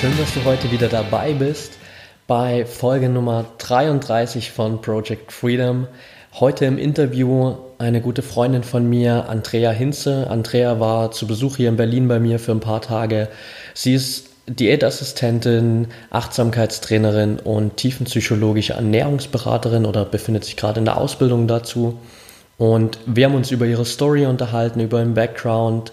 Schön, dass du heute wieder dabei bist bei Folge Nummer 33 von Project Freedom. Heute im Interview eine gute Freundin von mir, Andrea Hinze. Andrea war zu Besuch hier in Berlin bei mir für ein paar Tage. Sie ist Diätassistentin, Achtsamkeitstrainerin und tiefenpsychologische Ernährungsberaterin oder befindet sich gerade in der Ausbildung dazu. Und wir haben uns über ihre Story unterhalten, über ihren Background,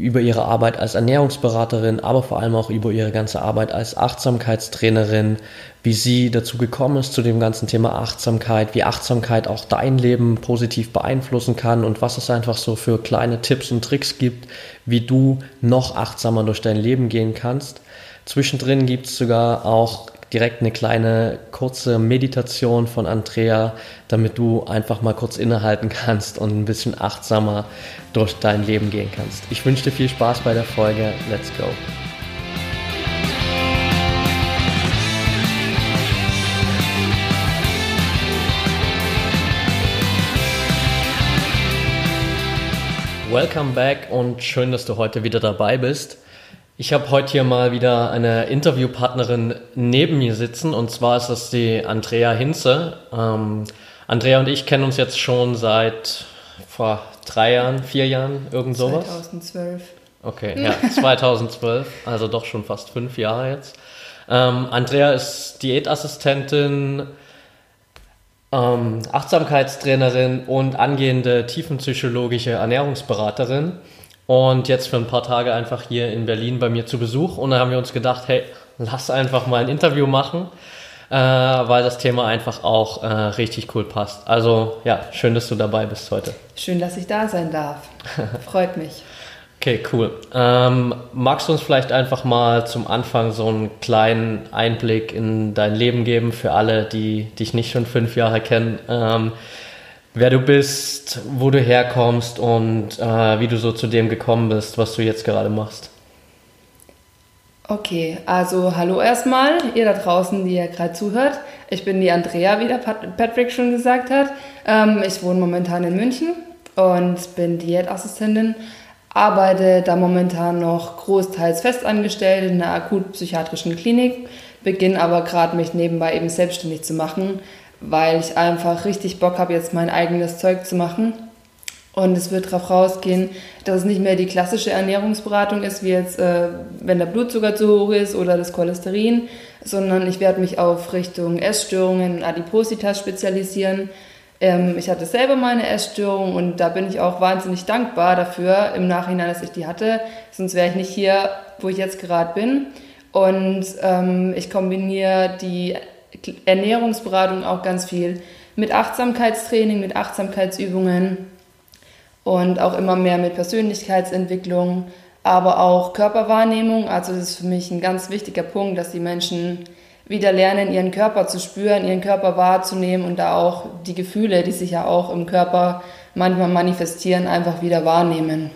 über ihre Arbeit als Ernährungsberaterin, aber vor allem auch über ihre ganze Arbeit als Achtsamkeitstrainerin, wie sie dazu gekommen ist zu dem ganzen Thema Achtsamkeit, wie Achtsamkeit auch dein Leben positiv beeinflussen kann und was es einfach so für kleine Tipps und Tricks gibt, wie du noch achtsamer durch dein Leben gehen kannst. Zwischendrin gibt es sogar auch direkt eine kleine kurze Meditation von Andrea, damit du einfach mal kurz innehalten kannst und ein bisschen achtsamer durch dein Leben gehen kannst. Ich wünsche dir viel Spaß bei der Folge. Let's go. Welcome back und schön, dass du heute wieder dabei bist. Ich habe heute hier mal wieder eine Interviewpartnerin neben mir sitzen und zwar ist das die Andrea Hinze. Ähm, Andrea und ich kennen uns jetzt schon seit vor drei Jahren, vier Jahren, irgend sowas. 2012. Okay, ja, 2012, also doch schon fast fünf Jahre jetzt. Ähm, Andrea ist Diätassistentin, ähm, Achtsamkeitstrainerin und angehende tiefenpsychologische Ernährungsberaterin und jetzt für ein paar Tage einfach hier in Berlin bei mir zu Besuch. Und dann haben wir uns gedacht, hey, lass einfach mal ein Interview machen, äh, weil das Thema einfach auch äh, richtig cool passt. Also ja, schön, dass du dabei bist heute. Schön, dass ich da sein darf. Freut mich. Okay, cool. Ähm, magst du uns vielleicht einfach mal zum Anfang so einen kleinen Einblick in dein Leben geben für alle, die dich nicht schon fünf Jahre kennen? Ähm, wer du bist, wo du herkommst und äh, wie du so zu dem gekommen bist, was du jetzt gerade machst. Okay, also hallo erstmal, ihr da draußen, die ja gerade zuhört. Ich bin die Andrea, wie der Patrick schon gesagt hat. Ähm, ich wohne momentan in München und bin Diätassistentin, arbeite da momentan noch großteils festangestellt in einer akutpsychiatrischen Klinik, beginne aber gerade mich nebenbei eben selbstständig zu machen, weil ich einfach richtig Bock habe, jetzt mein eigenes Zeug zu machen. Und es wird darauf rausgehen, dass es nicht mehr die klassische Ernährungsberatung ist, wie jetzt, äh, wenn der Blutzucker zu hoch ist oder das Cholesterin, sondern ich werde mich auf Richtung Essstörungen und Adipositas spezialisieren. Ähm, ich hatte selber meine Essstörung und da bin ich auch wahnsinnig dankbar dafür im Nachhinein, dass ich die hatte. Sonst wäre ich nicht hier, wo ich jetzt gerade bin. Und ähm, ich kombiniere die Ernährungsberatung auch ganz viel mit Achtsamkeitstraining, mit Achtsamkeitsübungen und auch immer mehr mit Persönlichkeitsentwicklung, aber auch Körperwahrnehmung. Also das ist für mich ein ganz wichtiger Punkt, dass die Menschen wieder lernen, ihren Körper zu spüren, ihren Körper wahrzunehmen und da auch die Gefühle, die sich ja auch im Körper manchmal manifestieren, einfach wieder wahrnehmen.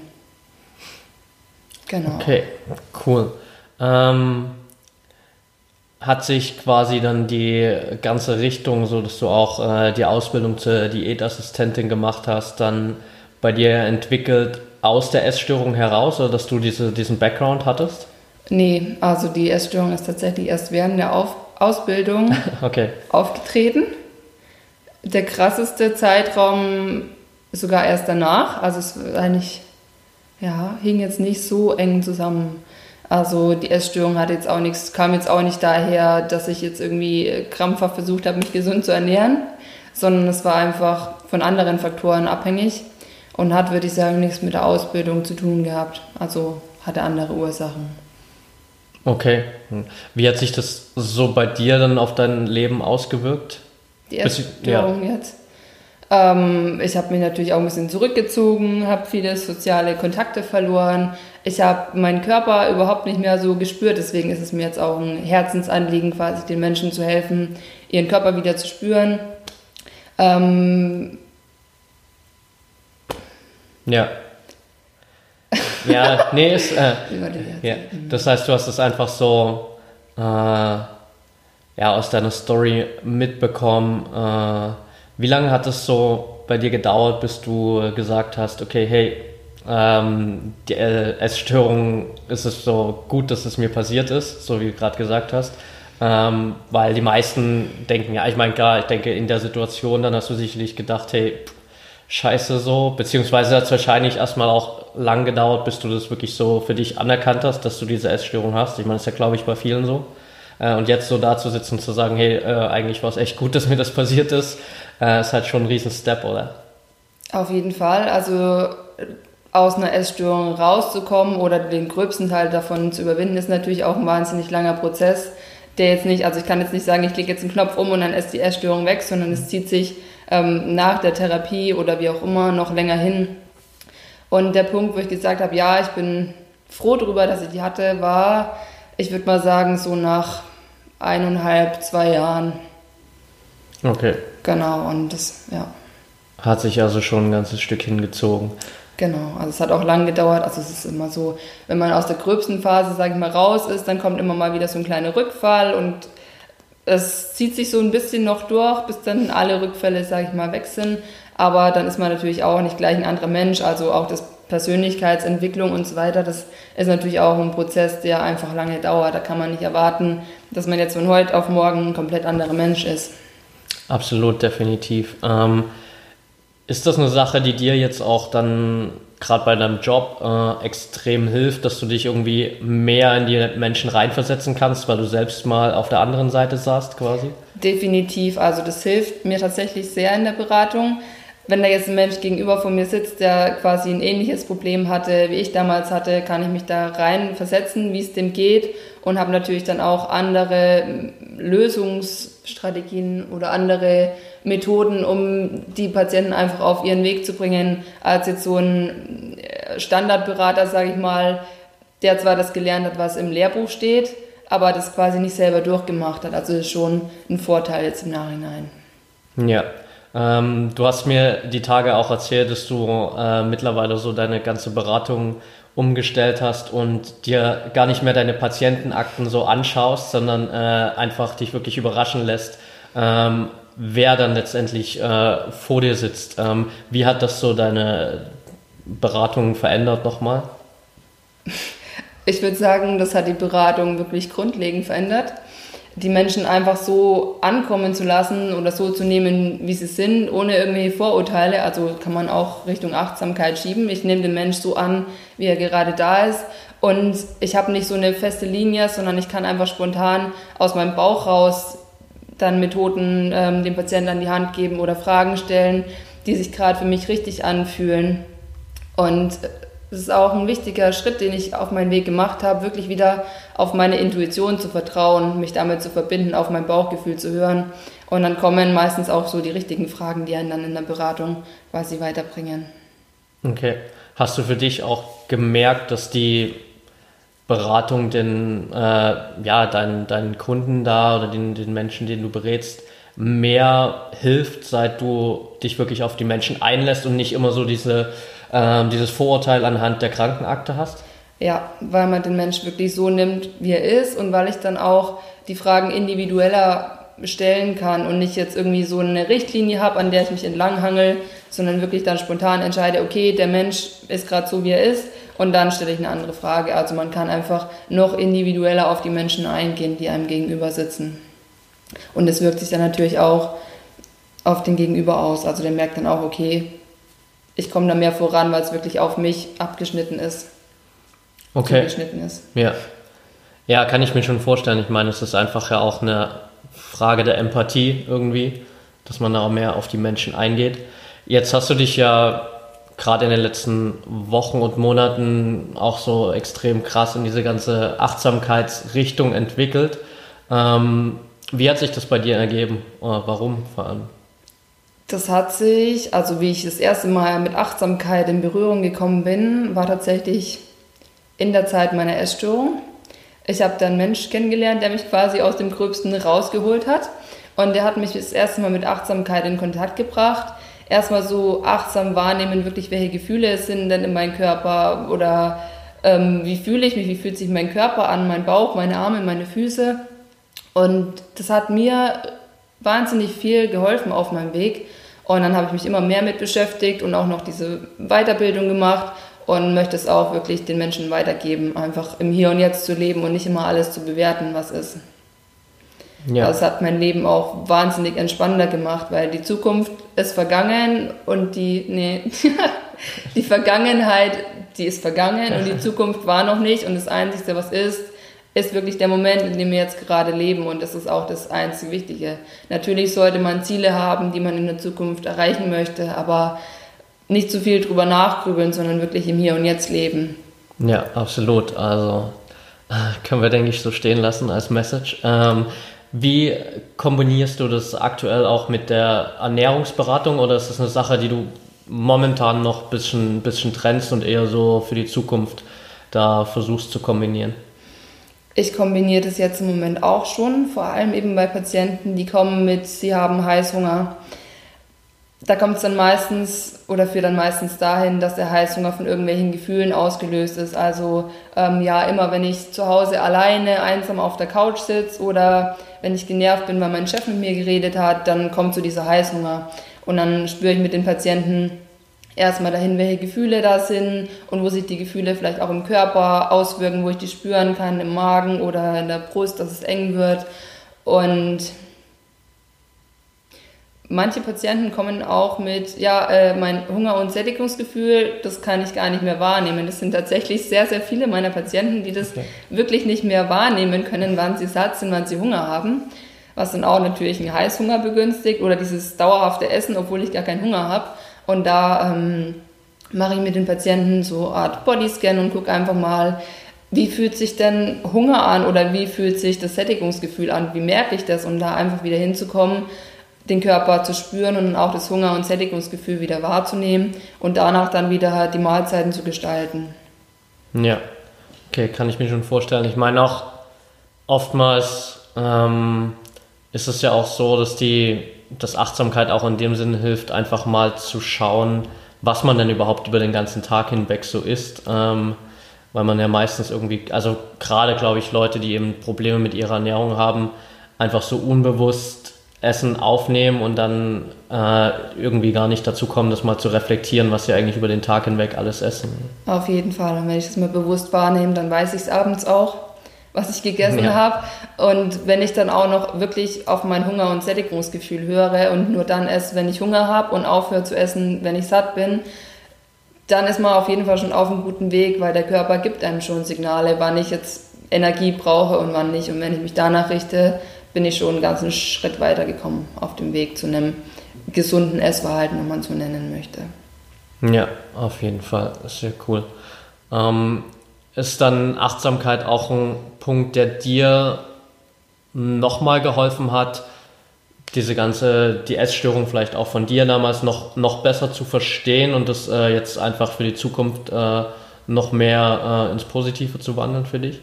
Genau. Okay, cool. Ähm hat sich quasi dann die ganze Richtung, so dass du auch äh, die Ausbildung zur Diätassistentin gemacht hast, dann bei dir entwickelt aus der Essstörung heraus oder dass du diese, diesen Background hattest? Nee, also die Essstörung ist tatsächlich erst während der Auf Ausbildung okay. aufgetreten. Der krasseste Zeitraum sogar erst danach. Also es eigentlich, ja, hing jetzt nicht so eng zusammen. Also die Essstörung hat jetzt auch nichts, kam jetzt auch nicht daher, dass ich jetzt irgendwie krampfhaft versucht habe, mich gesund zu ernähren, sondern es war einfach von anderen Faktoren abhängig und hat, würde ich sagen, nichts mit der Ausbildung zu tun gehabt. Also hatte andere Ursachen. Okay. Wie hat sich das so bei dir dann auf dein Leben ausgewirkt? Die Essstörung ja. jetzt. Ähm, ich habe mich natürlich auch ein bisschen zurückgezogen, habe viele soziale Kontakte verloren. Ich habe meinen Körper überhaupt nicht mehr so gespürt. Deswegen ist es mir jetzt auch ein Herzensanliegen, quasi den Menschen zu helfen, ihren Körper wieder zu spüren. Ähm, ja. Ja, nee, ist, äh, ja. Das heißt, du hast es einfach so äh, ja, aus deiner Story mitbekommen. Äh, wie lange hat es so bei dir gedauert, bis du gesagt hast, okay, hey, ähm, die Essstörung ist es so gut, dass es mir passiert ist, so wie du gerade gesagt hast. Ähm, weil die meisten denken, ja, ich meine, klar, ich denke, in der Situation, dann hast du sicherlich gedacht, hey, scheiße so, beziehungsweise hat es wahrscheinlich erstmal auch lang gedauert, bis du das wirklich so für dich anerkannt hast, dass du diese Essstörung hast. Ich meine, das ist ja, glaube ich, bei vielen so. Äh, und jetzt so da zu sitzen und zu sagen, hey, äh, eigentlich war es echt gut, dass mir das passiert ist, äh, ist halt schon ein riesen Step, oder? Auf jeden Fall. Also aus einer Essstörung rauszukommen oder den gröbsten Teil davon zu überwinden, ist natürlich auch ein wahnsinnig langer Prozess, der jetzt nicht, also ich kann jetzt nicht sagen, ich klicke jetzt einen Knopf um und dann ist die Essstörung weg, sondern es zieht sich ähm, nach der Therapie oder wie auch immer noch länger hin. Und der Punkt, wo ich gesagt habe, ja, ich bin froh darüber, dass ich die hatte, war, ich würde mal sagen, so nach eineinhalb, zwei Jahren. Okay. Genau, und das, ja. Hat sich also schon ein ganzes Stück hingezogen. Genau, also es hat auch lang gedauert. Also es ist immer so, wenn man aus der gröbsten Phase, sage ich mal, raus ist, dann kommt immer mal wieder so ein kleiner Rückfall und es zieht sich so ein bisschen noch durch, bis dann alle Rückfälle, sage ich mal, weg sind. Aber dann ist man natürlich auch nicht gleich ein anderer Mensch. Also auch das Persönlichkeitsentwicklung und so weiter, das ist natürlich auch ein Prozess, der einfach lange dauert. Da kann man nicht erwarten, dass man jetzt von heute auf morgen ein komplett anderer Mensch ist. Absolut, definitiv. Ähm, ist das eine Sache, die dir jetzt auch dann gerade bei deinem Job äh, extrem hilft, dass du dich irgendwie mehr in die Menschen reinversetzen kannst, weil du selbst mal auf der anderen Seite saßt quasi? Definitiv, also das hilft mir tatsächlich sehr in der Beratung. Wenn da jetzt ein Mensch gegenüber von mir sitzt, der quasi ein ähnliches Problem hatte, wie ich damals hatte, kann ich mich da reinversetzen, wie es dem geht und habe natürlich dann auch andere Lösungsstrategien oder andere Methoden, um die Patienten einfach auf ihren Weg zu bringen, als jetzt so ein äh, Standardberater, sage ich mal, der zwar das gelernt hat, was im Lehrbuch steht, aber das quasi nicht selber durchgemacht hat. Also das ist schon ein Vorteil jetzt im Nachhinein. Ja. Ähm, du hast mir die Tage auch erzählt, dass du äh, mittlerweile so deine ganze Beratung umgestellt hast und dir gar nicht mehr deine Patientenakten so anschaust, sondern äh, einfach dich wirklich überraschen lässt, ähm, wer dann letztendlich äh, vor dir sitzt. Ähm, wie hat das so deine Beratung verändert nochmal? Ich würde sagen, das hat die Beratung wirklich grundlegend verändert. Die Menschen einfach so ankommen zu lassen oder so zu nehmen, wie sie sind, ohne irgendwelche Vorurteile. Also kann man auch Richtung Achtsamkeit schieben. Ich nehme den Mensch so an, wie er gerade da ist. Und ich habe nicht so eine feste Linie, sondern ich kann einfach spontan aus meinem Bauch raus dann Methoden ähm, dem Patienten an die Hand geben oder Fragen stellen, die sich gerade für mich richtig anfühlen. Und es ist auch ein wichtiger Schritt, den ich auf meinen Weg gemacht habe, wirklich wieder auf meine Intuition zu vertrauen, mich damit zu verbinden, auf mein Bauchgefühl zu hören. Und dann kommen meistens auch so die richtigen Fragen, die einen dann in der Beratung quasi weiterbringen. Okay. Hast du für dich auch gemerkt, dass die Beratung den, äh, ja, deinen, deinen Kunden da oder den, den Menschen, den du berätst, mehr hilft, seit du dich wirklich auf die Menschen einlässt und nicht immer so diese, äh, dieses Vorurteil anhand der Krankenakte hast? Ja, weil man den Menschen wirklich so nimmt, wie er ist und weil ich dann auch die Fragen individueller stellen kann und nicht jetzt irgendwie so eine Richtlinie habe, an der ich mich entlanghangel, sondern wirklich dann spontan entscheide, okay, der Mensch ist gerade so, wie er ist und dann stelle ich eine andere Frage. Also man kann einfach noch individueller auf die Menschen eingehen, die einem gegenüber sitzen. Und es wirkt sich dann natürlich auch auf den Gegenüber aus. Also der merkt dann auch, okay, ich komme da mehr voran, weil es wirklich auf mich abgeschnitten ist. Okay. Zugeschnitten ist. Ja. Ja, kann ich mir schon vorstellen. Ich meine, es ist einfach ja auch eine Frage der Empathie irgendwie, dass man da auch mehr auf die Menschen eingeht. Jetzt hast du dich ja gerade in den letzten Wochen und Monaten auch so extrem krass in diese ganze Achtsamkeitsrichtung entwickelt. Ähm, wie hat sich das bei dir ergeben? Oder warum vor allem? Das hat sich, also wie ich das erste Mal mit Achtsamkeit in Berührung gekommen bin, war tatsächlich in der Zeit meiner Essstörung. Ich habe da einen Mensch kennengelernt, der mich quasi aus dem Gröbsten rausgeholt hat. Und der hat mich das erste Mal mit Achtsamkeit in Kontakt gebracht. Erstmal so achtsam wahrnehmen, wirklich welche Gefühle es sind denn in meinem Körper oder ähm, wie fühle ich mich, wie fühlt sich mein Körper an, mein Bauch, meine Arme, meine Füße. Und das hat mir wahnsinnig viel geholfen auf meinem Weg. Und dann habe ich mich immer mehr mit beschäftigt und auch noch diese Weiterbildung gemacht und möchte es auch wirklich den Menschen weitergeben, einfach im Hier und Jetzt zu leben und nicht immer alles zu bewerten, was ist. Ja. Das hat mein Leben auch wahnsinnig entspannender gemacht, weil die Zukunft ist vergangen und die, nee, die Vergangenheit, die ist vergangen und die Zukunft war noch nicht und das Einzige, was ist, ist wirklich der Moment, in dem wir jetzt gerade leben und das ist auch das einzige Wichtige. Natürlich sollte man Ziele haben, die man in der Zukunft erreichen möchte, aber nicht zu viel drüber nachgrübeln, sondern wirklich im Hier und Jetzt leben. Ja, absolut. Also können wir, denke ich, so stehen lassen als Message. Ähm, wie kombinierst du das aktuell auch mit der Ernährungsberatung oder ist das eine Sache, die du momentan noch ein bisschen, bisschen trennst und eher so für die Zukunft da versuchst zu kombinieren? Ich kombiniere das jetzt im Moment auch schon, vor allem eben bei Patienten, die kommen mit, sie haben Heißhunger. Da kommt es dann meistens oder führt dann meistens dahin, dass der Heißhunger von irgendwelchen Gefühlen ausgelöst ist. Also ähm, ja, immer wenn ich zu Hause alleine einsam auf der Couch sitze oder wenn ich genervt bin, weil mein Chef mit mir geredet hat, dann kommt so dieser Heißhunger. Und dann spüre ich mit den Patienten, erstmal dahin, welche Gefühle da sind und wo sich die Gefühle vielleicht auch im Körper auswirken, wo ich die spüren kann, im Magen oder in der Brust, dass es eng wird. Und manche Patienten kommen auch mit, ja, äh, mein Hunger- und Sättigungsgefühl, das kann ich gar nicht mehr wahrnehmen. Das sind tatsächlich sehr, sehr viele meiner Patienten, die das okay. wirklich nicht mehr wahrnehmen können, wann sie satt sind, wann sie Hunger haben. Was dann auch natürlich einen Heißhunger begünstigt oder dieses dauerhafte Essen, obwohl ich gar keinen Hunger habe. Und da ähm, mache ich mit den Patienten so eine Art Bodyscan und gucke einfach mal, wie fühlt sich denn Hunger an oder wie fühlt sich das Sättigungsgefühl an, wie merke ich das, um da einfach wieder hinzukommen, den Körper zu spüren und auch das Hunger- und Sättigungsgefühl wieder wahrzunehmen und danach dann wieder die Mahlzeiten zu gestalten. Ja, okay, kann ich mir schon vorstellen. Ich meine auch, oftmals ähm, ist es ja auch so, dass die dass Achtsamkeit auch in dem Sinne hilft, einfach mal zu schauen, was man denn überhaupt über den ganzen Tag hinweg so isst. Ähm, weil man ja meistens irgendwie, also gerade glaube ich, Leute, die eben Probleme mit ihrer Ernährung haben, einfach so unbewusst Essen aufnehmen und dann äh, irgendwie gar nicht dazu kommen, das mal zu reflektieren, was sie eigentlich über den Tag hinweg alles essen. Auf jeden Fall. Und wenn ich das mal bewusst wahrnehme, dann weiß ich es abends auch was ich gegessen ja. habe. Und wenn ich dann auch noch wirklich auf mein Hunger- und Sättigungsgefühl höre und nur dann esse, wenn ich Hunger habe und aufhöre zu essen, wenn ich satt bin, dann ist man auf jeden Fall schon auf einem guten Weg, weil der Körper gibt einem schon Signale, wann ich jetzt Energie brauche und wann nicht. Und wenn ich mich danach richte, bin ich schon einen ganzen Schritt weitergekommen auf dem Weg zu einem gesunden Essverhalten, wenn man so nennen möchte. Ja, auf jeden Fall. Sehr cool. Ähm, ist dann Achtsamkeit auch ein Punkt, der dir nochmal geholfen hat, diese ganze, die Essstörung vielleicht auch von dir damals noch, noch besser zu verstehen und das äh, jetzt einfach für die Zukunft äh, noch mehr äh, ins Positive zu wandeln für dich?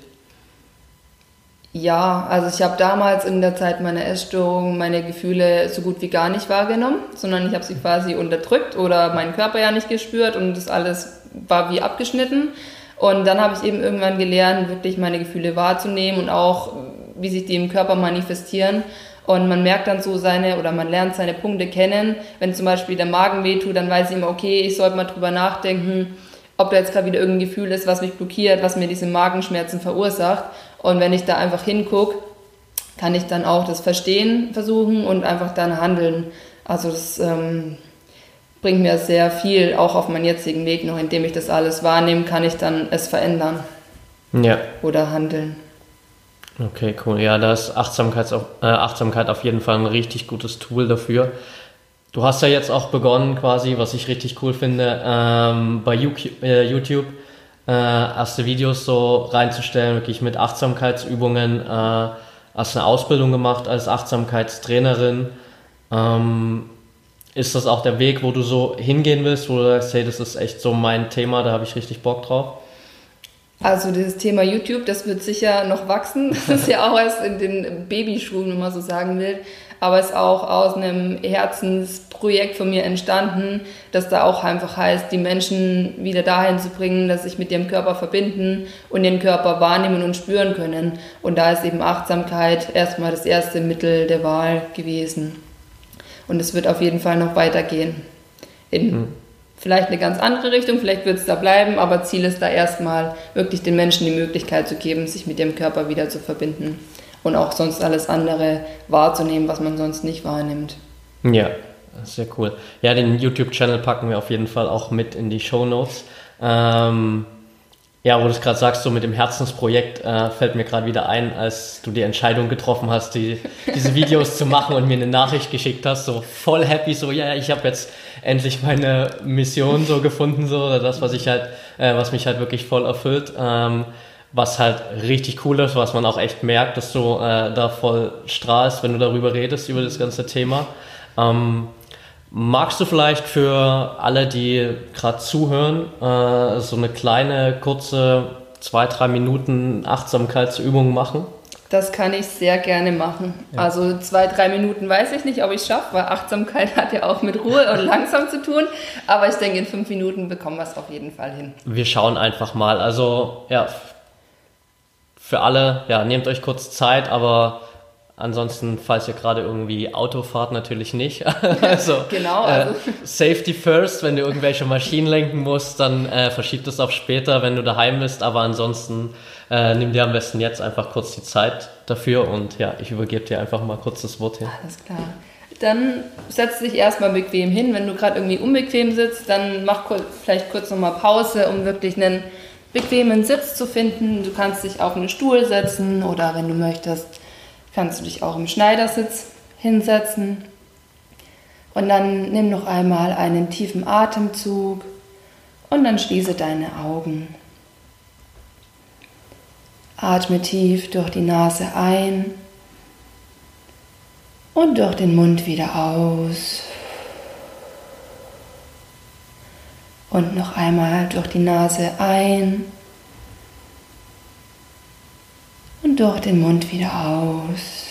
Ja, also ich habe damals in der Zeit meiner Essstörung meine Gefühle so gut wie gar nicht wahrgenommen, sondern ich habe sie quasi unterdrückt oder meinen Körper ja nicht gespürt und das alles war wie abgeschnitten. Und dann habe ich eben irgendwann gelernt, wirklich meine Gefühle wahrzunehmen und auch, wie sich die im Körper manifestieren. Und man merkt dann so seine, oder man lernt seine Punkte kennen. Wenn zum Beispiel der Magen wehtut, dann weiß ich immer, okay, ich sollte mal drüber nachdenken, ob da jetzt gerade wieder irgendein Gefühl ist, was mich blockiert, was mir diese Magenschmerzen verursacht. Und wenn ich da einfach hingucke, kann ich dann auch das Verstehen versuchen und einfach dann handeln. Also das ähm, bringt mir sehr viel, auch auf meinen jetzigen Weg noch, indem ich das alles wahrnehme, kann ich dann es verändern. Ja. Oder handeln. Okay, cool. Ja, da ist Achtsamkeit auf, äh, Achtsamkeit auf jeden Fall ein richtig gutes Tool dafür. Du hast ja jetzt auch begonnen, quasi, was ich richtig cool finde, ähm, bei äh, YouTube äh, erste Videos so reinzustellen, wirklich mit Achtsamkeitsübungen. Äh, hast eine Ausbildung gemacht als Achtsamkeitstrainerin. Ähm, ist das auch der Weg, wo du so hingehen willst, wo du sagst, hey, das ist echt so mein Thema, da habe ich richtig Bock drauf? Also dieses Thema YouTube, das wird sicher noch wachsen. Das ist ja auch erst in den Babyschuhen, wenn man so sagen will. Aber es ist auch aus einem Herzensprojekt von mir entstanden, das da auch einfach heißt, die Menschen wieder dahin zu bringen, dass sich mit ihrem Körper verbinden und den Körper wahrnehmen und spüren können. Und da ist eben Achtsamkeit erstmal das erste Mittel der Wahl gewesen. Und es wird auf jeden Fall noch weitergehen. In mhm vielleicht eine ganz andere Richtung, vielleicht wird es da bleiben, aber Ziel ist da erstmal wirklich den Menschen die Möglichkeit zu geben, sich mit ihrem Körper wieder zu verbinden und auch sonst alles andere wahrzunehmen, was man sonst nicht wahrnimmt. Ja, sehr cool. Ja, den YouTube-Channel packen wir auf jeden Fall auch mit in die Show Notes. Ähm, ja, wo du es gerade sagst, so mit dem Herzensprojekt äh, fällt mir gerade wieder ein, als du die Entscheidung getroffen hast, die, diese Videos zu machen und mir eine Nachricht geschickt hast, so voll happy, so ja, ich habe jetzt endlich meine Mission so gefunden, so oder das, was ich halt, äh, was mich halt wirklich voll erfüllt, ähm, was halt richtig cool ist, was man auch echt merkt, dass du äh, da voll strahlst, wenn du darüber redest über das ganze Thema. Ähm, Magst du vielleicht für alle, die gerade zuhören, äh, so eine kleine, kurze, zwei, drei Minuten Achtsamkeitsübung machen? Das kann ich sehr gerne machen. Ja. Also zwei, drei Minuten weiß ich nicht, ob ich es schaffe, weil Achtsamkeit hat ja auch mit Ruhe und langsam zu tun. Aber ich denke, in fünf Minuten bekommen wir es auf jeden Fall hin. Wir schauen einfach mal. Also ja, für alle, ja, nehmt euch kurz Zeit, aber Ansonsten, falls ihr gerade irgendwie Auto fahrt, natürlich nicht. also, genau, äh, also. Äh, Safety first, wenn du irgendwelche Maschinen lenken musst, dann äh, verschiebt es auf später, wenn du daheim bist. Aber ansonsten äh, nimm dir am besten jetzt einfach kurz die Zeit dafür und ja, ich übergebe dir einfach mal kurz das Wort hin. Alles klar. Dann setz dich erstmal bequem hin. Wenn du gerade irgendwie unbequem sitzt, dann mach kurz, vielleicht kurz nochmal Pause, um wirklich einen bequemen Sitz zu finden. Du kannst dich auf einen Stuhl setzen oder wenn du möchtest, kannst du dich auch im Schneidersitz hinsetzen. Und dann nimm noch einmal einen tiefen Atemzug und dann schließe deine Augen. Atme tief durch die Nase ein und durch den Mund wieder aus. Und noch einmal durch die Nase ein und durch den Mund wieder aus.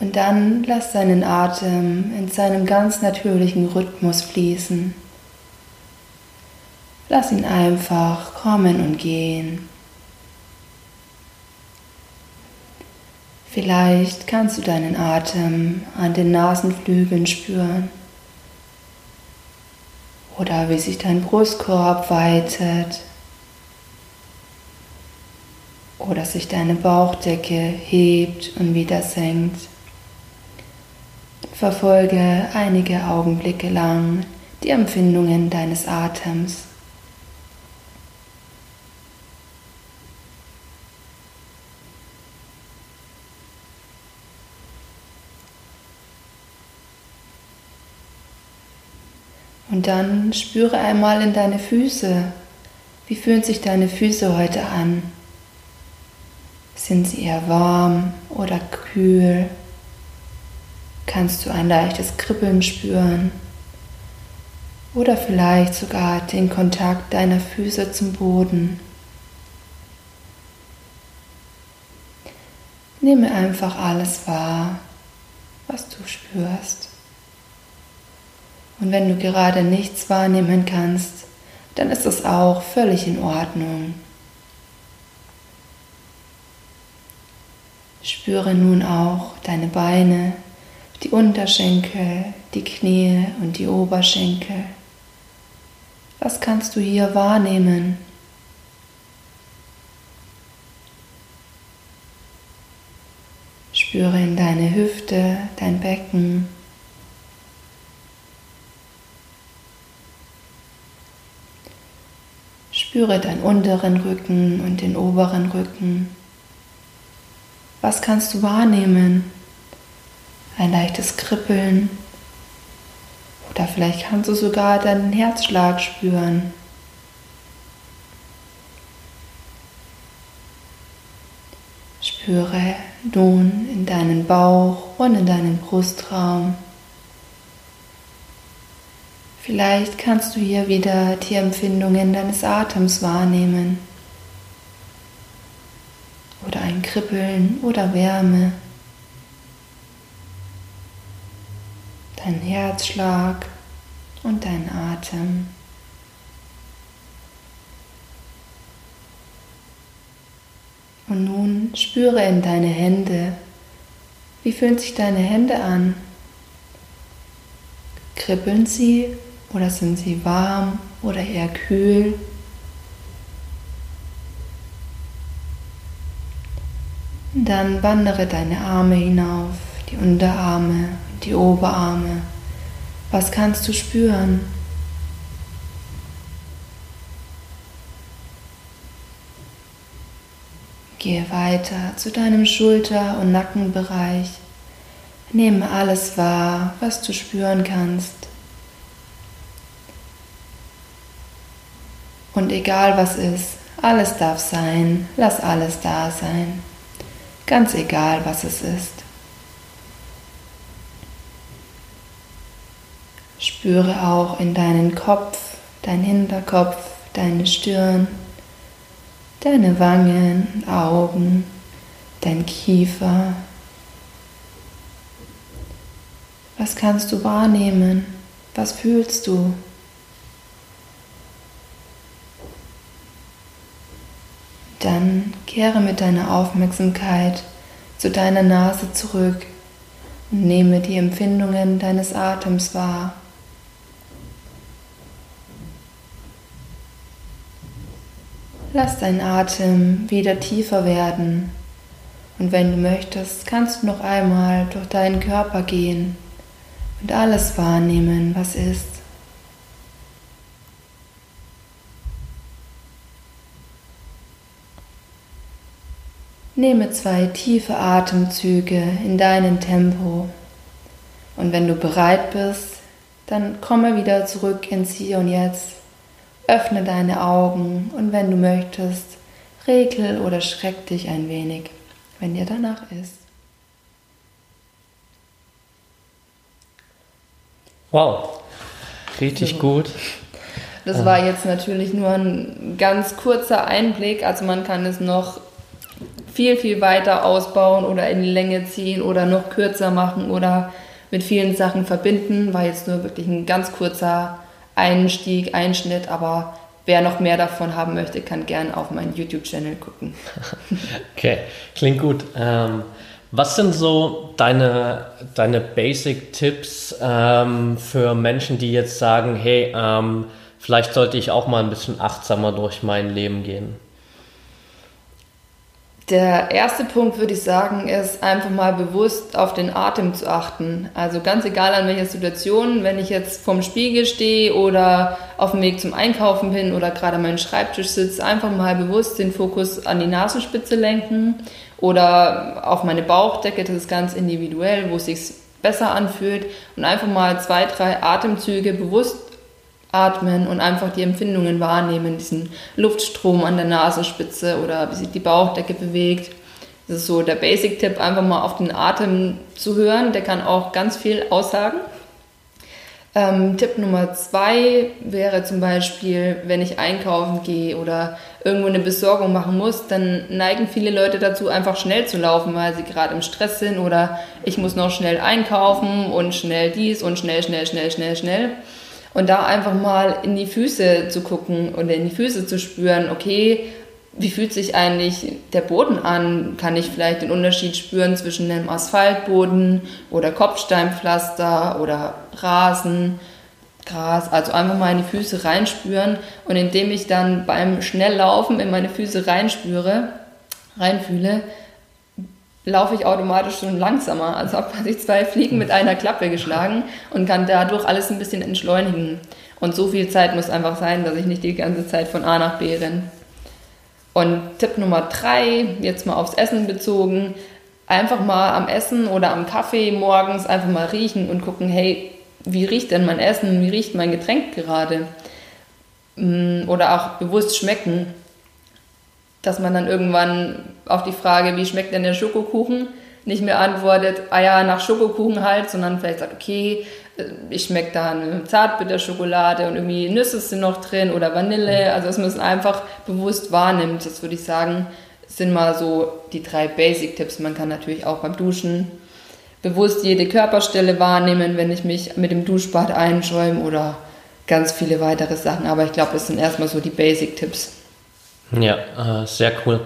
Und dann lass deinen Atem in seinem ganz natürlichen Rhythmus fließen. Lass ihn einfach kommen und gehen. Vielleicht kannst du deinen Atem an den Nasenflügeln spüren oder wie sich dein Brustkorb weitet oder sich deine Bauchdecke hebt und wieder senkt. Verfolge einige Augenblicke lang die Empfindungen deines Atems. Und dann spüre einmal in deine Füße. Wie fühlen sich deine Füße heute an? Sind sie eher warm oder kühl? Kannst du ein leichtes Kribbeln spüren? Oder vielleicht sogar den Kontakt deiner Füße zum Boden? Nehme einfach alles wahr, was du spürst. Und wenn du gerade nichts wahrnehmen kannst, dann ist es auch völlig in Ordnung. Spüre nun auch deine Beine, die Unterschenkel, die Knie und die Oberschenkel. Was kannst du hier wahrnehmen? Spüre in deine Hüfte, dein Becken. Spüre deinen unteren Rücken und den oberen Rücken. Was kannst du wahrnehmen? Ein leichtes Kribbeln. Oder vielleicht kannst du sogar deinen Herzschlag spüren. Spüre nun in deinen Bauch und in deinen Brustraum. Vielleicht kannst du hier wieder die Empfindungen deines Atems wahrnehmen. Oder ein Kribbeln oder Wärme. Dein Herzschlag und dein Atem. Und nun spüre in deine Hände. Wie fühlen sich deine Hände an? Kribbeln sie oder sind sie warm oder eher kühl? Dann wandere deine Arme hinauf, die Unterarme die Oberarme. Was kannst du spüren? Gehe weiter zu deinem Schulter- und Nackenbereich. Nehme alles wahr, was du spüren kannst. Und egal was ist, alles darf sein, lass alles da sein. Ganz egal was es ist. Spüre auch in deinen Kopf, dein Hinterkopf, deine Stirn, deine Wangen, Augen, dein Kiefer. Was kannst du wahrnehmen? Was fühlst du? Dann kehre mit deiner Aufmerksamkeit zu deiner Nase zurück und nehme die Empfindungen deines Atems wahr. Lass dein Atem wieder tiefer werden und wenn du möchtest, kannst du noch einmal durch deinen Körper gehen und alles wahrnehmen, was ist. Nehme zwei tiefe Atemzüge in deinem Tempo. Und wenn du bereit bist, dann komme wieder zurück ins Hier und Jetzt. Öffne deine Augen und wenn du möchtest, regel oder schreck dich ein wenig, wenn dir danach ist. Wow, richtig gut. Das war jetzt natürlich nur ein ganz kurzer Einblick, also man kann es noch viel, viel weiter ausbauen oder in die Länge ziehen oder noch kürzer machen oder mit vielen Sachen verbinden. War jetzt nur wirklich ein ganz kurzer Einstieg, Einschnitt, aber wer noch mehr davon haben möchte, kann gern auf meinen YouTube-Channel gucken. okay, klingt gut. Ähm, was sind so deine, deine Basic-Tipps ähm, für Menschen, die jetzt sagen, hey, ähm, vielleicht sollte ich auch mal ein bisschen achtsamer durch mein Leben gehen? Der erste Punkt, würde ich sagen, ist einfach mal bewusst auf den Atem zu achten. Also ganz egal an welcher Situation, wenn ich jetzt vorm Spiegel stehe oder auf dem Weg zum Einkaufen bin oder gerade an meinem Schreibtisch sitze, einfach mal bewusst den Fokus an die Nasenspitze lenken oder auf meine Bauchdecke, das ist ganz individuell, wo es sich besser anfühlt und einfach mal zwei, drei Atemzüge bewusst atmen und einfach die Empfindungen wahrnehmen, diesen Luftstrom an der Nasenspitze oder wie sich die Bauchdecke bewegt. Das ist so der Basic-Tipp, einfach mal auf den Atem zu hören. Der kann auch ganz viel aussagen. Ähm, Tipp Nummer zwei wäre zum Beispiel, wenn ich einkaufen gehe oder irgendwo eine Besorgung machen muss, dann neigen viele Leute dazu, einfach schnell zu laufen, weil sie gerade im Stress sind oder ich muss noch schnell einkaufen und schnell dies und schnell, schnell, schnell, schnell, schnell. Und da einfach mal in die Füße zu gucken und in die Füße zu spüren, okay, wie fühlt sich eigentlich der Boden an? Kann ich vielleicht den Unterschied spüren zwischen einem Asphaltboden oder Kopfsteinpflaster oder Rasen, Gras? Also einfach mal in die Füße reinspüren und indem ich dann beim Schnelllaufen in meine Füße reinspüre, reinfühle, laufe ich automatisch schon langsamer. Also habe quasi zwei Fliegen mit einer Klappe geschlagen und kann dadurch alles ein bisschen entschleunigen. Und so viel Zeit muss einfach sein, dass ich nicht die ganze Zeit von A nach B renne. Und Tipp Nummer drei, jetzt mal aufs Essen bezogen, einfach mal am Essen oder am Kaffee morgens einfach mal riechen und gucken, hey, wie riecht denn mein Essen, wie riecht mein Getränk gerade? Mm, oder auch bewusst schmecken, dass man dann irgendwann auf die Frage, wie schmeckt denn der Schokokuchen, nicht mehr antwortet, ah ja, nach Schokokuchen halt, sondern vielleicht sagt, okay, äh, ich schmecke da eine Zartbitterschokolade und irgendwie Nüsse sind noch drin oder Vanille. Also dass man es einfach bewusst wahrnimmt, das würde ich sagen, sind mal so die drei Basic-Tipps. Man kann natürlich auch beim Duschen bewusst jede Körperstelle wahrnehmen, wenn ich mich mit dem Duschbad einschäume oder ganz viele weitere Sachen. Aber ich glaube, das sind erstmal so die Basic-Tipps. Ja, äh, sehr cool.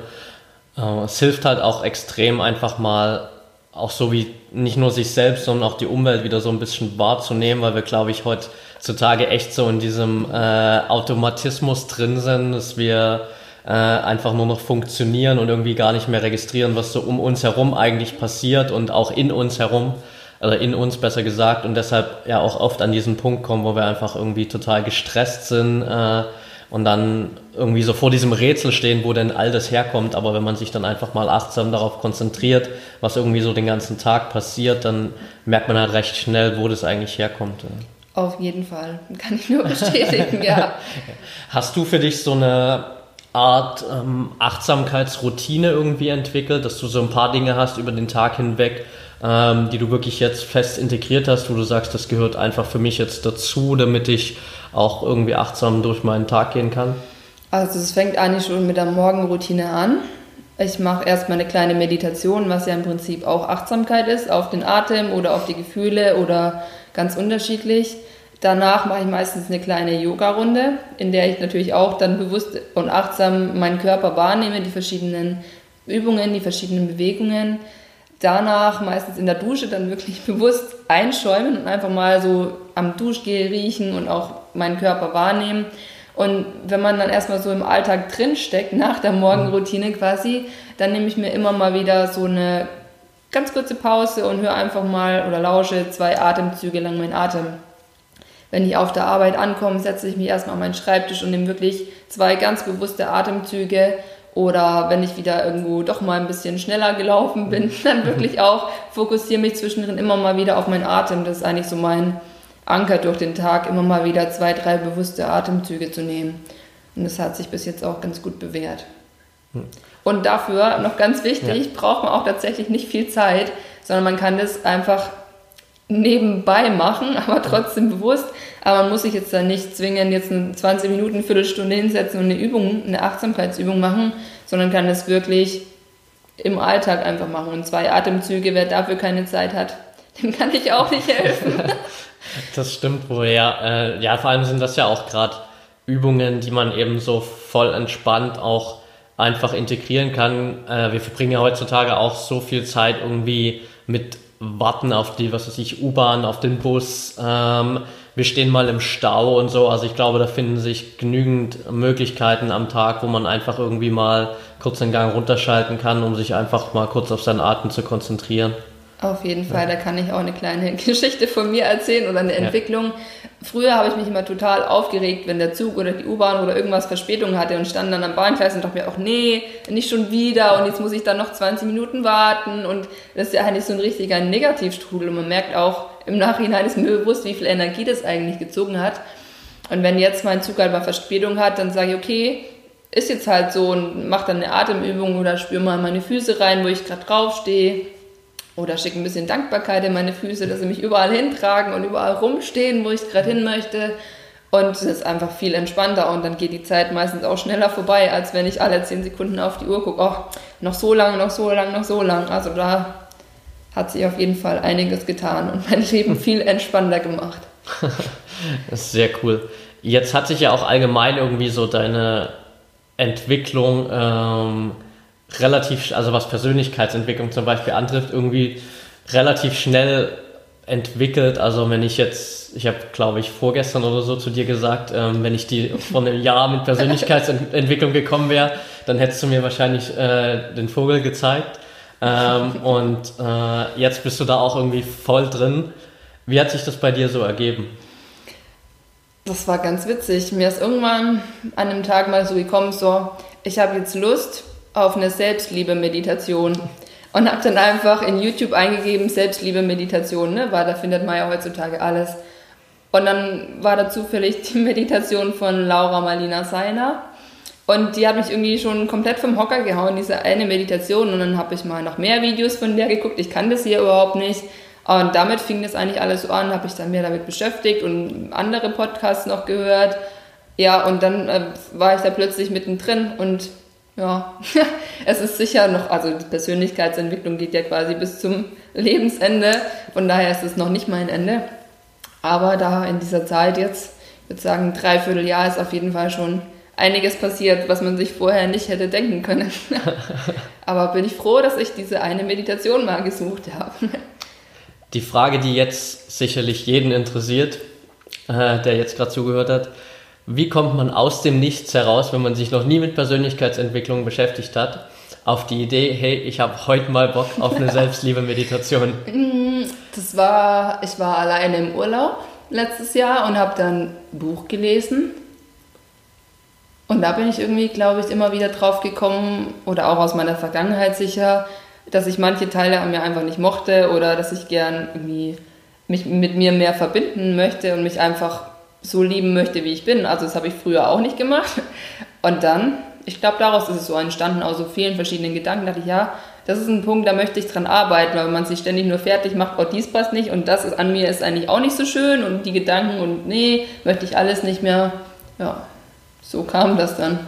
Äh, es hilft halt auch extrem einfach mal auch so wie nicht nur sich selbst, sondern auch die Umwelt wieder so ein bisschen wahrzunehmen, weil wir, glaube ich, heutzutage echt so in diesem äh, Automatismus drin sind, dass wir äh, einfach nur noch funktionieren und irgendwie gar nicht mehr registrieren, was so um uns herum eigentlich passiert und auch in uns herum, oder in uns besser gesagt, und deshalb ja auch oft an diesen Punkt kommen, wo wir einfach irgendwie total gestresst sind, äh, und dann irgendwie so vor diesem Rätsel stehen, wo denn all das herkommt. Aber wenn man sich dann einfach mal achtsam darauf konzentriert, was irgendwie so den ganzen Tag passiert, dann merkt man halt recht schnell, wo das eigentlich herkommt. Auf jeden Fall, kann ich nur bestätigen, ja. Hast du für dich so eine Art ähm, Achtsamkeitsroutine irgendwie entwickelt, dass du so ein paar Dinge hast über den Tag hinweg, ähm, die du wirklich jetzt fest integriert hast, wo du sagst, das gehört einfach für mich jetzt dazu, damit ich auch irgendwie achtsam durch meinen Tag gehen kann? Also es fängt eigentlich schon mit der Morgenroutine an. Ich mache erstmal eine kleine Meditation, was ja im Prinzip auch Achtsamkeit ist, auf den Atem oder auf die Gefühle oder ganz unterschiedlich. Danach mache ich meistens eine kleine Yoga-Runde, in der ich natürlich auch dann bewusst und achtsam meinen Körper wahrnehme, die verschiedenen Übungen, die verschiedenen Bewegungen. Danach meistens in der Dusche dann wirklich bewusst einschäumen und einfach mal so am Duschgel riechen und auch meinen Körper wahrnehmen. Und wenn man dann erstmal so im Alltag drinsteckt, nach der Morgenroutine quasi, dann nehme ich mir immer mal wieder so eine ganz kurze Pause und höre einfach mal oder lausche zwei Atemzüge lang meinen Atem. Wenn ich auf der Arbeit ankomme, setze ich mich erstmal an meinen Schreibtisch und nehme wirklich zwei ganz bewusste Atemzüge. Oder wenn ich wieder irgendwo doch mal ein bisschen schneller gelaufen bin, dann wirklich auch fokussiere mich zwischendrin immer mal wieder auf meinen Atem. Das ist eigentlich so mein, Anker durch den Tag immer mal wieder zwei, drei bewusste Atemzüge zu nehmen. Und das hat sich bis jetzt auch ganz gut bewährt. Hm. Und dafür, noch ganz wichtig, ja. braucht man auch tatsächlich nicht viel Zeit, sondern man kann das einfach nebenbei machen, aber trotzdem bewusst. Aber man muss sich jetzt dann nicht zwingen, jetzt 20 Minuten, Viertelstunde hinsetzen und eine Übung, eine Achtsamkeitsübung machen, sondern kann das wirklich im Alltag einfach machen. Und zwei Atemzüge, wer dafür keine Zeit hat, dem kann ich auch nicht helfen. Das stimmt wohl, ja. Äh, ja, vor allem sind das ja auch gerade Übungen, die man eben so voll entspannt auch einfach integrieren kann. Äh, wir verbringen ja heutzutage auch so viel Zeit irgendwie mit Warten auf die, was weiß ich, U-Bahn, auf den Bus. Ähm, wir stehen mal im Stau und so. Also ich glaube, da finden sich genügend Möglichkeiten am Tag, wo man einfach irgendwie mal kurz den Gang runterschalten kann, um sich einfach mal kurz auf seinen Atem zu konzentrieren. Auf jeden Fall, da kann ich auch eine kleine Geschichte von mir erzählen oder eine Entwicklung. Ja. Früher habe ich mich immer total aufgeregt, wenn der Zug oder die U-Bahn oder irgendwas Verspätung hatte und stand dann am Bahngleis und dachte mir auch, nee, nicht schon wieder und jetzt muss ich dann noch 20 Minuten warten und das ist ja eigentlich so ein richtiger Negativstrudel und man merkt auch, im Nachhinein ist mir bewusst, wie viel Energie das eigentlich gezogen hat. Und wenn jetzt mein Zug halt mal Verspätung hat, dann sage ich, okay, ist jetzt halt so und mache dann eine Atemübung oder spüre mal meine Füße rein, wo ich gerade draufstehe oder schicke ein bisschen Dankbarkeit in meine Füße, dass sie mich überall hintragen und überall rumstehen, wo ich gerade hin möchte. Und es ist einfach viel entspannter und dann geht die Zeit meistens auch schneller vorbei, als wenn ich alle 10 Sekunden auf die Uhr gucke. Oh, noch so lang, noch so lang, noch so lang. Also da hat sich auf jeden Fall einiges getan und mein Leben viel entspannter gemacht. das ist sehr cool. Jetzt hat sich ja auch allgemein irgendwie so deine Entwicklung ähm, relativ, also was Persönlichkeitsentwicklung zum Beispiel antrifft, irgendwie relativ schnell entwickelt. Also wenn ich jetzt, ich habe glaube ich vorgestern oder so zu dir gesagt, ähm, wenn ich die von einem Jahr mit Persönlichkeitsentwicklung gekommen wäre, dann hättest du mir wahrscheinlich äh, den Vogel gezeigt. Ähm, und äh, jetzt bist du da auch irgendwie voll drin. Wie hat sich das bei dir so ergeben? Das war ganz witzig. Mir ist irgendwann an einem Tag mal so gekommen, so, ich habe jetzt Lust, auf eine Selbstliebe-Meditation und habe dann einfach in YouTube eingegeben, Selbstliebe-Meditation, ne? weil da findet man ja heutzutage alles. Und dann war da zufällig die Meditation von Laura Marlina Seiner. Und die hat mich irgendwie schon komplett vom Hocker gehauen, diese eine Meditation. Und dann habe ich mal noch mehr Videos von der geguckt. Ich kann das hier überhaupt nicht. Und damit fing das eigentlich alles so an, habe ich dann mehr damit beschäftigt und andere Podcasts noch gehört. Ja, und dann äh, war ich da plötzlich mittendrin und ja, es ist sicher noch, also die Persönlichkeitsentwicklung geht ja quasi bis zum Lebensende, von daher ist es noch nicht mein Ende. Aber da in dieser Zeit jetzt, ich würde sagen, dreiviertel Jahr ist auf jeden Fall schon einiges passiert, was man sich vorher nicht hätte denken können. Aber bin ich froh, dass ich diese eine Meditation mal gesucht habe. Die Frage, die jetzt sicherlich jeden interessiert, äh, der jetzt gerade zugehört hat, wie kommt man aus dem Nichts heraus, wenn man sich noch nie mit Persönlichkeitsentwicklung beschäftigt hat, auf die Idee, hey, ich habe heute mal Bock auf eine Selbstliebe-Meditation? Das war, ich war alleine im Urlaub letztes Jahr und habe dann ein Buch gelesen. Und da bin ich irgendwie, glaube ich, immer wieder drauf gekommen oder auch aus meiner Vergangenheit sicher, dass ich manche Teile an mir einfach nicht mochte oder dass ich gern irgendwie mich mit mir mehr verbinden möchte und mich einfach so lieben möchte, wie ich bin. Also das habe ich früher auch nicht gemacht. Und dann, ich glaube, daraus ist es so entstanden, aus so vielen verschiedenen Gedanken, dachte ich, ja, das ist ein Punkt, da möchte ich dran arbeiten, weil man sich ständig nur fertig macht, oh, dies passt nicht und das ist an mir ist eigentlich auch nicht so schön und die Gedanken und nee, möchte ich alles nicht mehr. Ja, so kam das dann,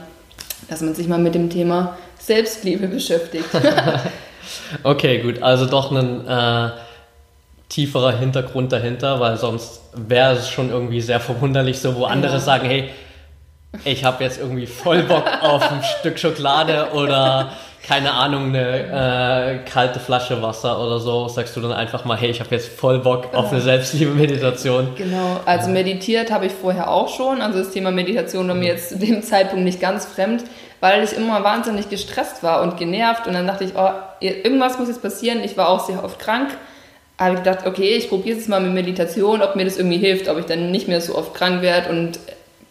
dass man sich mal mit dem Thema Selbstliebe beschäftigt. Okay, gut. Also doch ein äh, tieferer Hintergrund dahinter, weil sonst wäre es schon irgendwie sehr verwunderlich, so wo andere ja. sagen, hey, ich habe jetzt irgendwie voll Bock auf ein Stück Schokolade oder keine Ahnung, eine äh, kalte Flasche Wasser oder so, sagst du dann einfach mal, hey, ich habe jetzt voll Bock auf eine Selbstliebe-Meditation. Genau, also meditiert habe ich vorher auch schon. Also das Thema Meditation war mir jetzt zu dem Zeitpunkt nicht ganz fremd weil ich immer wahnsinnig gestresst war und genervt. Und dann dachte ich, oh, irgendwas muss jetzt passieren. Ich war auch sehr oft krank. Habe ich gedacht, okay, ich probiere es mal mit Meditation, ob mir das irgendwie hilft, ob ich dann nicht mehr so oft krank werde und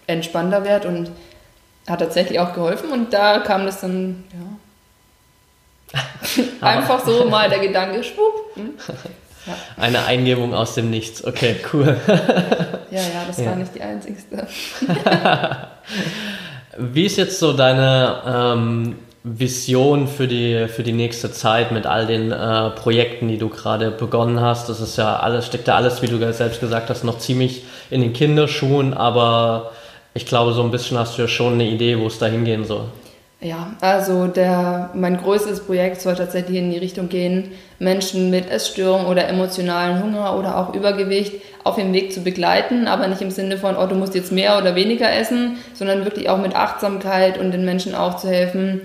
entspannter werde. Und hat tatsächlich auch geholfen. Und da kam das dann, ja. Einfach so mal der Gedanke, schwupp. Hm? Ja. Eine Eingebung aus dem Nichts. Okay, cool. ja, ja, das ja. war nicht die einzigste. Wie ist jetzt so deine ähm, Vision für die, für die nächste Zeit mit all den äh, Projekten, die du gerade begonnen hast? Das ist ja alles, steckt ja alles, wie du selbst gesagt hast, noch ziemlich in den Kinderschuhen, aber ich glaube, so ein bisschen hast du ja schon eine Idee, wo es da hingehen soll. Ja, also der, mein größtes Projekt soll tatsächlich in die Richtung gehen, Menschen mit Essstörungen oder emotionalen Hunger oder auch Übergewicht auf dem Weg zu begleiten, aber nicht im Sinne von, oh, du musst jetzt mehr oder weniger essen, sondern wirklich auch mit Achtsamkeit und den Menschen auch zu helfen,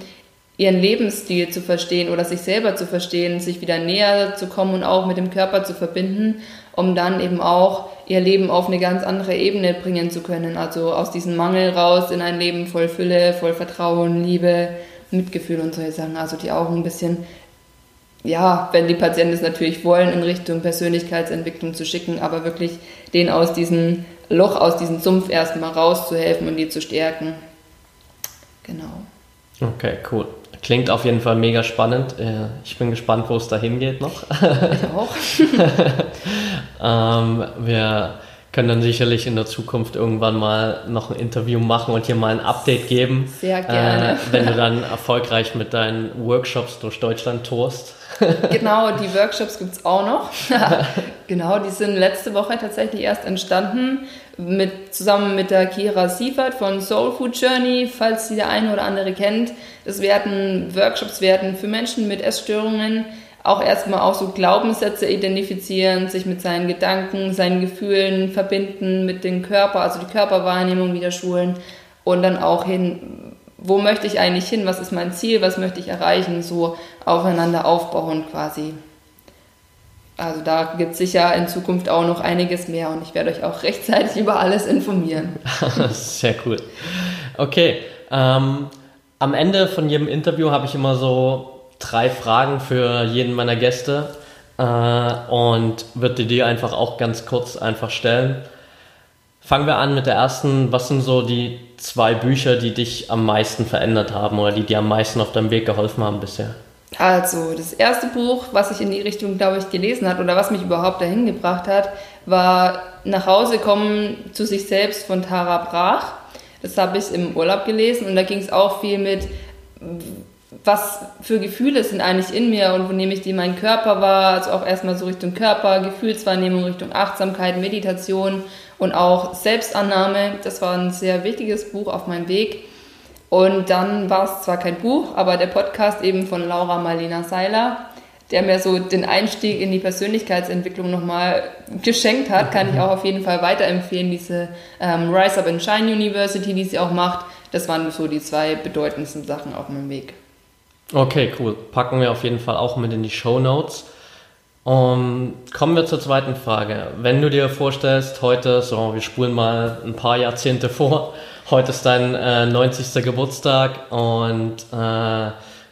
ihren Lebensstil zu verstehen oder sich selber zu verstehen, sich wieder näher zu kommen und auch mit dem Körper zu verbinden, um dann eben auch ihr Leben auf eine ganz andere Ebene bringen zu können. Also aus diesem Mangel raus in ein Leben voll Fülle, voll Vertrauen, Liebe, Mitgefühl und solche Sachen. Also die auch ein bisschen, ja, wenn die Patienten es natürlich wollen, in Richtung Persönlichkeitsentwicklung zu schicken, aber wirklich den aus diesem Loch, aus diesem Sumpf erstmal rauszuhelfen und die zu stärken. Genau. Okay, cool. Klingt auf jeden Fall mega spannend. Äh, ich bin gespannt, wo es da hingeht noch. Ich auch. ähm, wir können dann sicherlich in der Zukunft irgendwann mal noch ein Interview machen und hier mal ein Update geben. Sehr gerne. Äh, wenn du dann erfolgreich mit deinen Workshops durch Deutschland tourst. genau, die Workshops gibt es auch noch. genau, die sind letzte Woche tatsächlich erst entstanden mit, zusammen mit der Kira Siefert von Soul Food Journey, falls sie der eine oder andere kennt. Es werden Workshops werden für Menschen mit Essstörungen auch erstmal auch so Glaubenssätze identifizieren, sich mit seinen Gedanken, seinen Gefühlen verbinden, mit dem Körper, also die Körperwahrnehmung wieder schulen und dann auch hin, wo möchte ich eigentlich hin, was ist mein Ziel, was möchte ich erreichen, so aufeinander aufbauen quasi. Also da gibt es sicher in Zukunft auch noch einiges mehr und ich werde euch auch rechtzeitig über alles informieren. Sehr cool. Okay, ähm, am Ende von jedem Interview habe ich immer so drei Fragen für jeden meiner Gäste äh, und würde dir einfach auch ganz kurz einfach stellen. Fangen wir an mit der ersten. Was sind so die zwei Bücher, die dich am meisten verändert haben oder die dir am meisten auf deinem Weg geholfen haben bisher? Also, das erste Buch, was ich in die Richtung, glaube ich, gelesen hat oder was mich überhaupt dahin gebracht hat, war Nach Hause kommen zu sich selbst von Tara Brach. Das habe ich im Urlaub gelesen und da ging es auch viel mit, was für Gefühle sind eigentlich in mir und wo nehme ich die in meinen Körper wahr, also auch erstmal so Richtung Körper, Gefühlswahrnehmung, Richtung Achtsamkeit, Meditation und auch Selbstannahme. Das war ein sehr wichtiges Buch auf meinem Weg. Und dann war es zwar kein Buch, aber der Podcast eben von Laura Marlena Seiler, der mir so den Einstieg in die Persönlichkeitsentwicklung nochmal geschenkt hat, kann ich auch auf jeden Fall weiterempfehlen. Diese ähm, Rise Up and Shine University, die sie auch macht, das waren so die zwei bedeutendsten Sachen auf meinem Weg. Okay, cool. Packen wir auf jeden Fall auch mit in die Show Notes. Um, kommen wir zur zweiten Frage. Wenn du dir vorstellst, heute, so, wir spulen mal ein paar Jahrzehnte vor, heute ist dein äh, 90. Geburtstag und äh,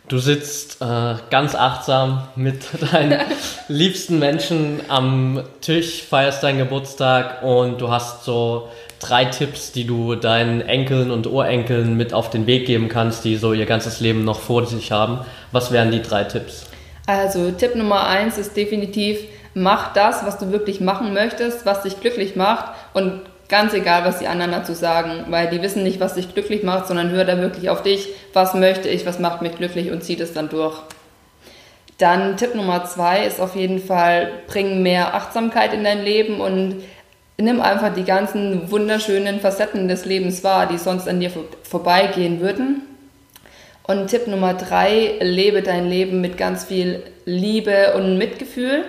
du sitzt äh, ganz achtsam mit deinen liebsten Menschen am Tisch, feierst deinen Geburtstag und du hast so drei Tipps, die du deinen Enkeln und Urenkeln mit auf den Weg geben kannst, die so ihr ganzes Leben noch vor sich haben. Was wären die drei Tipps? Also Tipp Nummer eins ist definitiv, mach das, was du wirklich machen möchtest, was dich glücklich macht und ganz egal, was die anderen dazu sagen, weil die wissen nicht, was dich glücklich macht, sondern hör da wirklich auf dich, was möchte ich, was macht mich glücklich und zieht es dann durch. Dann Tipp Nummer zwei ist auf jeden Fall, bring mehr Achtsamkeit in dein Leben und nimm einfach die ganzen wunderschönen Facetten des Lebens wahr, die sonst an dir vorbeigehen würden. Und Tipp Nummer drei, lebe dein Leben mit ganz viel Liebe und Mitgefühl.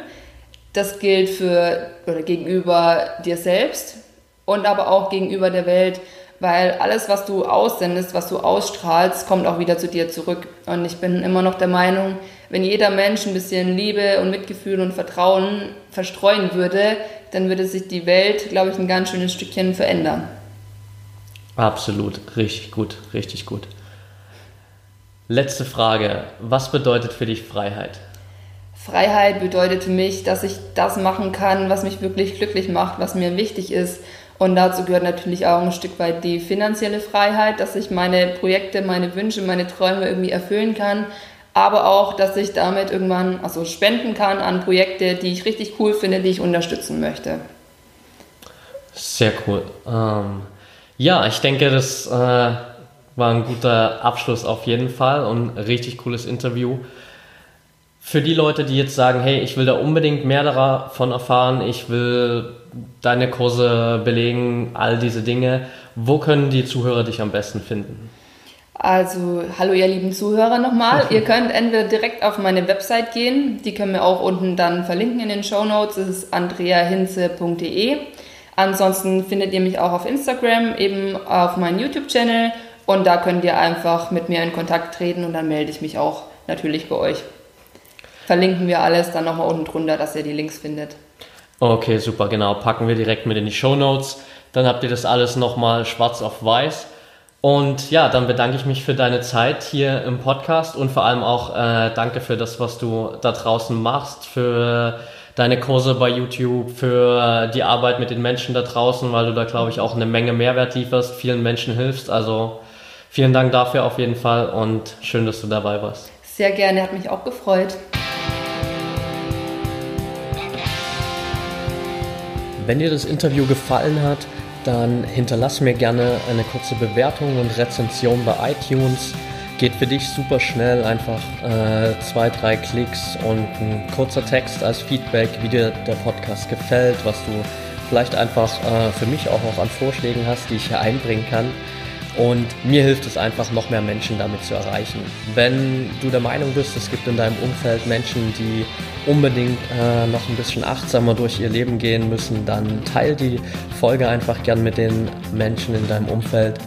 Das gilt für oder gegenüber dir selbst und aber auch gegenüber der Welt, weil alles, was du aussendest, was du ausstrahlst, kommt auch wieder zu dir zurück. Und ich bin immer noch der Meinung, wenn jeder Mensch ein bisschen Liebe und Mitgefühl und Vertrauen verstreuen würde, dann würde sich die Welt, glaube ich, ein ganz schönes Stückchen verändern. Absolut, richtig gut, richtig gut. Letzte Frage. Was bedeutet für dich Freiheit? Freiheit bedeutet für mich, dass ich das machen kann, was mich wirklich glücklich macht, was mir wichtig ist. Und dazu gehört natürlich auch ein Stück weit die finanzielle Freiheit, dass ich meine Projekte, meine Wünsche, meine Träume irgendwie erfüllen kann, aber auch, dass ich damit irgendwann also spenden kann an Projekte, die ich richtig cool finde, die ich unterstützen möchte. Sehr cool. Ähm, ja, ich denke, das äh, war ein guter Abschluss auf jeden Fall und ein richtig cooles Interview. Für die Leute, die jetzt sagen, hey, ich will da unbedingt mehr davon erfahren, ich will deine Kurse belegen, all diese Dinge, wo können die Zuhörer dich am besten finden? Also, hallo ihr lieben Zuhörer nochmal. ihr könnt entweder direkt auf meine Website gehen, die können wir auch unten dann verlinken in den Show Notes, das ist andreahinze.de. Ansonsten findet ihr mich auch auf Instagram, eben auf meinem YouTube-Channel und da könnt ihr einfach mit mir in Kontakt treten und dann melde ich mich auch natürlich bei euch. Verlinken wir alles dann nochmal unten drunter, dass ihr die Links findet. Okay, super, genau. Packen wir direkt mit in die Show Notes. Dann habt ihr das alles nochmal schwarz auf weiß. Und ja, dann bedanke ich mich für deine Zeit hier im Podcast und vor allem auch äh, danke für das, was du da draußen machst, für deine Kurse bei YouTube, für die Arbeit mit den Menschen da draußen, weil du da, glaube ich, auch eine Menge Mehrwert lieferst, vielen Menschen hilfst. Also vielen Dank dafür auf jeden Fall und schön, dass du dabei warst. Sehr gerne, hat mich auch gefreut. Wenn dir das Interview gefallen hat, dann hinterlass mir gerne eine kurze Bewertung und Rezension bei iTunes. Geht für dich super schnell, einfach äh, zwei, drei Klicks und ein kurzer Text als Feedback, wie dir der Podcast gefällt, was du vielleicht einfach äh, für mich auch noch an Vorschlägen hast, die ich hier einbringen kann. Und mir hilft es einfach, noch mehr Menschen damit zu erreichen. Wenn du der Meinung bist, es gibt in deinem Umfeld Menschen, die unbedingt äh, noch ein bisschen achtsamer durch ihr Leben gehen müssen, dann teil die Folge einfach gern mit den Menschen in deinem Umfeld.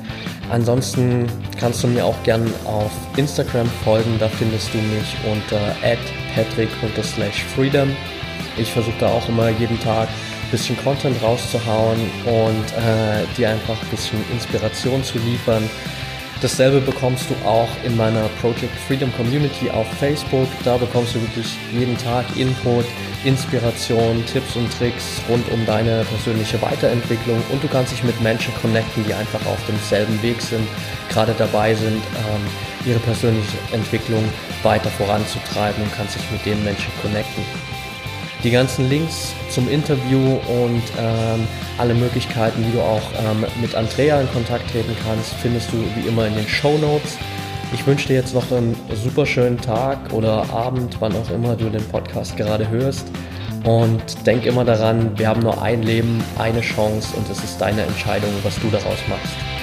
Ansonsten kannst du mir auch gern auf Instagram folgen, da findest du mich unter patrick-freedom. Ich versuche da auch immer jeden Tag bisschen Content rauszuhauen und äh, dir einfach ein bisschen Inspiration zu liefern Dasselbe bekommst du auch in meiner Project Freedom Community auf Facebook. Da bekommst du wirklich jeden Tag Input, Inspiration, Tipps und Tricks rund um deine persönliche Weiterentwicklung und du kannst dich mit Menschen connecten, die einfach auf demselben Weg sind, gerade dabei sind, ähm, ihre persönliche Entwicklung weiter voranzutreiben und kannst dich mit den Menschen connecten. Die ganzen Links zum Interview und ähm, alle Möglichkeiten, wie du auch ähm, mit Andrea in Kontakt treten kannst, findest du wie immer in den Show Notes. Ich wünsche dir jetzt noch einen super schönen Tag oder Abend, wann auch immer du den Podcast gerade hörst. Und denk immer daran, wir haben nur ein Leben, eine Chance und es ist deine Entscheidung, was du daraus machst.